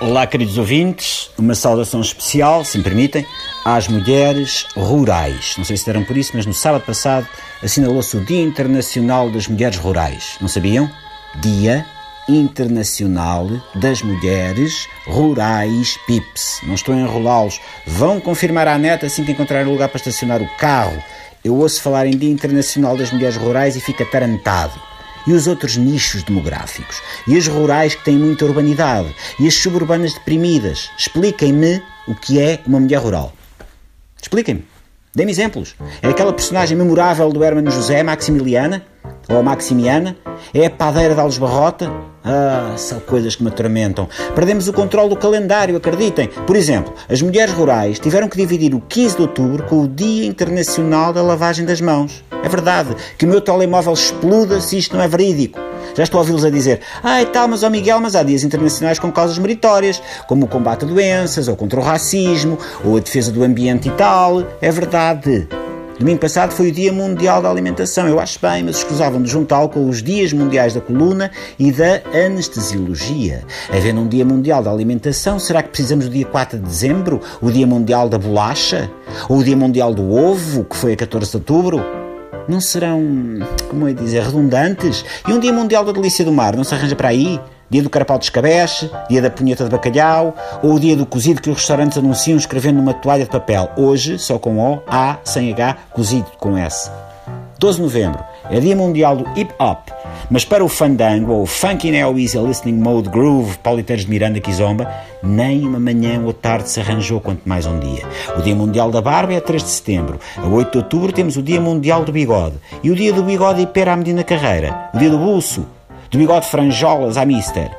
Olá, queridos ouvintes. Uma saudação especial, se me permitem, às mulheres rurais. Não sei se deram por isso, mas no sábado passado assinalou-se o Dia Internacional das Mulheres Rurais. Não sabiam? Dia Internacional das Mulheres Rurais PIPS. Não estou a enrolá-los. Vão confirmar à neta assim que encontrarem lugar para estacionar o carro. Eu ouço falar em Dia Internacional das Mulheres Rurais e fico atarantado e os outros nichos demográficos, e as rurais que têm muita urbanidade, e as suburbanas deprimidas. Expliquem-me o que é uma mulher rural. Expliquem-me. Dê-me exemplos. É aquela personagem memorável do Hermano José, Maximiliana? Ou a Maximiana? É a padeira de Alves Barrota? Ah, são coisas que me atormentam. Perdemos o controle do calendário, acreditem. Por exemplo, as mulheres rurais tiveram que dividir o 15 de outubro com o Dia Internacional da Lavagem das Mãos. É verdade que o meu telemóvel exploda se isto não é verídico. Já estou a ouvi-los a dizer, ai tal, mas ó oh Miguel, mas há dias internacionais com causas meritórias, como o combate a doenças, ou contra o racismo, ou a defesa do ambiente e tal. É verdade. Domingo passado foi o Dia Mundial da Alimentação. Eu acho bem, mas escusavam de juntá-lo com os Dias Mundiais da Coluna e da Anestesiologia. Havendo um Dia Mundial da Alimentação, será que precisamos do dia 4 de dezembro? O Dia Mundial da Bolacha? Ou o Dia Mundial do Ovo, que foi a 14 de outubro? Não serão, como é dizer, redundantes? E um Dia Mundial da Delícia do Mar, não se arranja para aí? Dia do carapau de escabeche, dia da punheta de bacalhau, ou o dia do cozido que os restaurantes anunciam escrevendo numa toalha de papel. Hoje, só com O, A, sem H, cozido com S. 12 de novembro é Dia Mundial do Hip Hop, mas para o fandango ou Funky Now Easy Listening Mode Groove Pauliteiros de Miranda Kizomba, nem uma manhã ou tarde se arranjou, quanto mais um dia. O Dia Mundial da Barba é 3 de setembro. A 8 de outubro temos o Dia Mundial do Bigode. E o Dia do Bigode Hiper à Medina Carreira. O Dia do Buço do bigode franjolas à mister,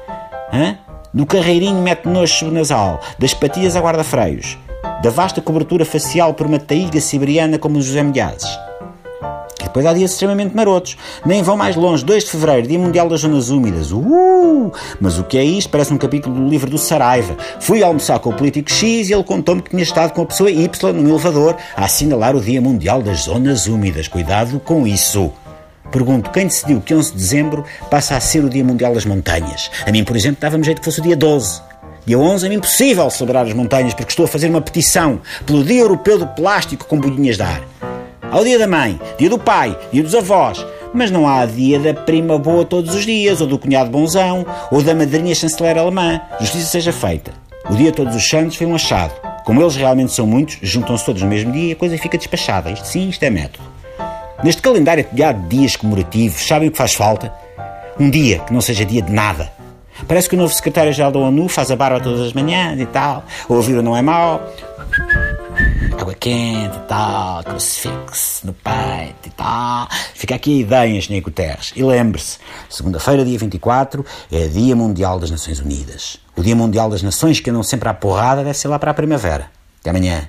Hã? do carreirinho mete nojo subnasal, das patilhas a guarda-freios, da vasta cobertura facial por uma taíga siberiana como os José Milhazes. Depois há dias extremamente marotos. Nem vão mais longe. 2 de Fevereiro, Dia Mundial das Zonas Úmidas. Uh! Mas o que é isto? Parece um capítulo do livro do Saraiva. Fui almoçar com o político X e ele contou-me que tinha estado com a pessoa Y num elevador a assinalar o Dia Mundial das Zonas Úmidas. Cuidado com isso. Pergunto, quem decidiu que 11 de dezembro passa a ser o Dia Mundial das Montanhas? A mim, por exemplo, dava-me jeito que fosse o dia 12. Dia 11 é impossível celebrar as montanhas porque estou a fazer uma petição pelo Dia Europeu do Plástico com bolhinhas de ar. Ao Dia da Mãe, Dia do Pai, Dia dos Avós, mas não há Dia da Prima Boa todos os dias, ou do Cunhado Bonzão, ou da Madrinha Chanceler Alemã. Justiça seja feita. O Dia Todos os Santos foi um achado. Como eles realmente são muitos, juntam-se todos no mesmo dia e a coisa fica despachada. Isto sim, isto é método. Neste calendário de dias comemorativos, sabem o que faz falta? Um dia que não seja dia de nada. Parece que o novo secretário-geral da ONU faz a barba todas as manhãs e tal. O ouvido não é mau. Água quente e tal, crucifixo no peito e tal. Fica aqui a ideia, Engenheiro Guterres. E lembre-se, segunda-feira, dia 24, é Dia Mundial das Nações Unidas. O Dia Mundial das Nações, que andam sempre à porrada, deve ser lá para a primavera. Até amanhã.